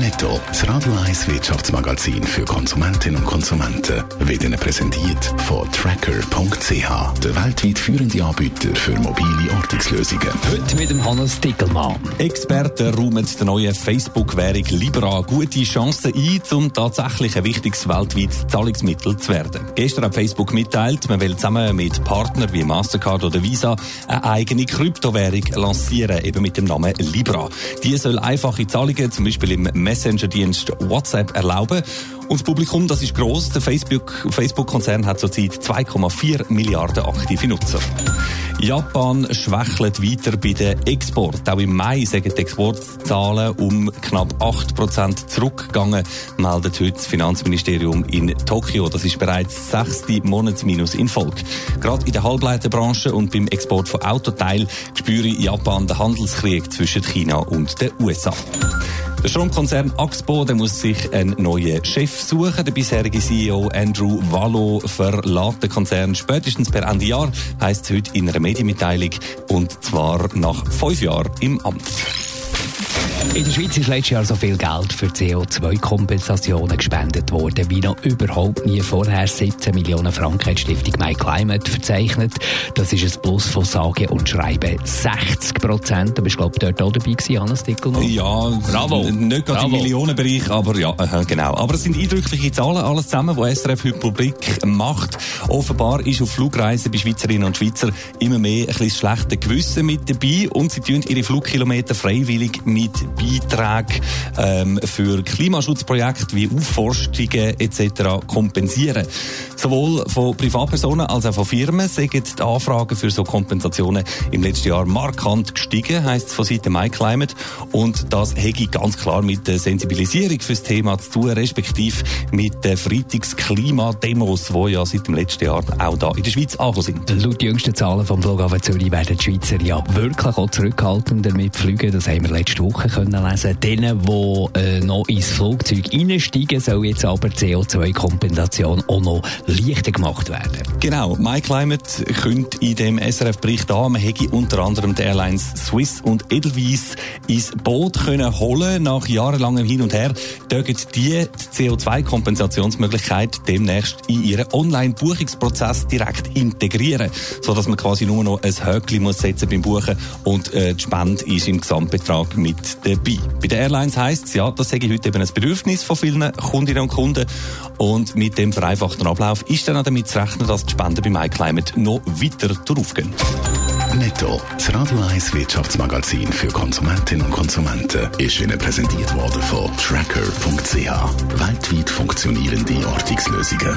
Netto, das Radio 1 Wirtschaftsmagazin für Konsumentinnen und Konsumenten, wird Ihnen präsentiert von Tracker.ch, der weltweit führende Anbieter für mobile Ortungslösungen. Heute mit dem Hannes Dickelmann. Experten räumen der neuen Facebook-Währung Libra gute Chancen ein, um tatsächlich ein wichtiges weltweites Zahlungsmittel zu werden. Gestern hat Facebook mitteilt, man will zusammen mit Partnern wie Mastercard oder Visa eine eigene Kryptowährung lancieren, eben mit dem Namen Libra. Die soll einfache Zahlungen, zum Beispiel im Messenger-Dienst WhatsApp erlauben. Und das Publikum, das ist gross. Der Facebook-Konzern hat zurzeit 2,4 Milliarden aktive Nutzer. Japan schwächelt weiter bei den Export. Auch im Mai sind die Exportzahlen um knapp 8% zurückgegangen, meldet heute das Finanzministerium in Tokio. Das ist bereits das sechste Monatsminus in Folge. Gerade in der Halbleiterbranche und beim Export von Autoteilen spüre Japan den Handelskrieg zwischen China und den USA. Der Stromkonzern Axpo der muss sich einen neuen Chef suchen. Der bisherige CEO Andrew Wallo verlässt den Konzern spätestens per Ende Jahr, heisst es heute in einer Medienmitteilung, und zwar nach fünf Jahren im Amt. In der Schweiz ist letztes Jahr so viel Geld für CO2-Kompensationen gespendet worden wie noch überhaupt nie vorher. 17 Millionen Franken hat die Stiftung My Climate verzeichnet. Das ist ein Plus von sage und schreibe 60 Prozent. Du bist, glaube ich, dort auch dabei gewesen, Hannes Dickelmann. Ja, Bravo. nicht gerade im Millionenbereich, aber ja, genau. Aber es sind eindrückliche Zahlen, alles zusammen, die SRF heute publik macht. Offenbar ist auf Flugreisen bei Schweizerinnen und Schweizer immer mehr ein bisschen schlechte Gewissen mit dabei und sie tun ihre Flugkilometer freiwillig mit Beiträge ähm, für Klimaschutzprojekte wie Aufforstungen etc. kompensieren. Sowohl von Privatpersonen als auch von Firmen sind die Anfragen für so Kompensationen im letzten Jahr markant gestiegen, heisst es von Seiten MyClimate. Und das hätte ganz klar mit der Sensibilisierung für das Thema zu tun, respektive mit den Freitagsklimademos, die ja seit dem letzten Jahr auch da in der Schweiz angekommen sind. Laut jüngsten Zahlen vom Flughafen Zürich werden die Schweizer ja wirklich auch zurückhaltender mit Flügen. Das haben wir letzte Woche können lesen. Denen, die äh, noch ins Flugzeug einsteigen, soll jetzt aber CO2-Kompensation auch noch leichter gemacht werden. Genau. MyClimate könnte in dem SRF-Bericht an, man hätte unter anderem die Airlines Swiss und Edelweiss ins Boot können holen. Nach jahrelangem Hin und Her dürfen die, die CO2-Kompensationsmöglichkeit demnächst in ihren Online-Buchungsprozess direkt integrieren, sodass man quasi nur noch ein Höckli muss setzen beim Buchen und äh, die Spende ist im Gesamtbetrag mit dabei. Bei den Airlines heisst es, ja, das sage heute eben ein Bedürfnis von vielen Kundinnen und Kunden. Und mit dem vereinfachten Ablauf ist dann auch damit zu rechnen, dass die Spenden bei MyClimate noch weiter draufgehen. Netto, das Radio 1 Wirtschaftsmagazin für Konsumentinnen und Konsumenten, ist Ihnen präsentiert worden von Tracker.ch. Weltweit funktionierende Ortungslösungen.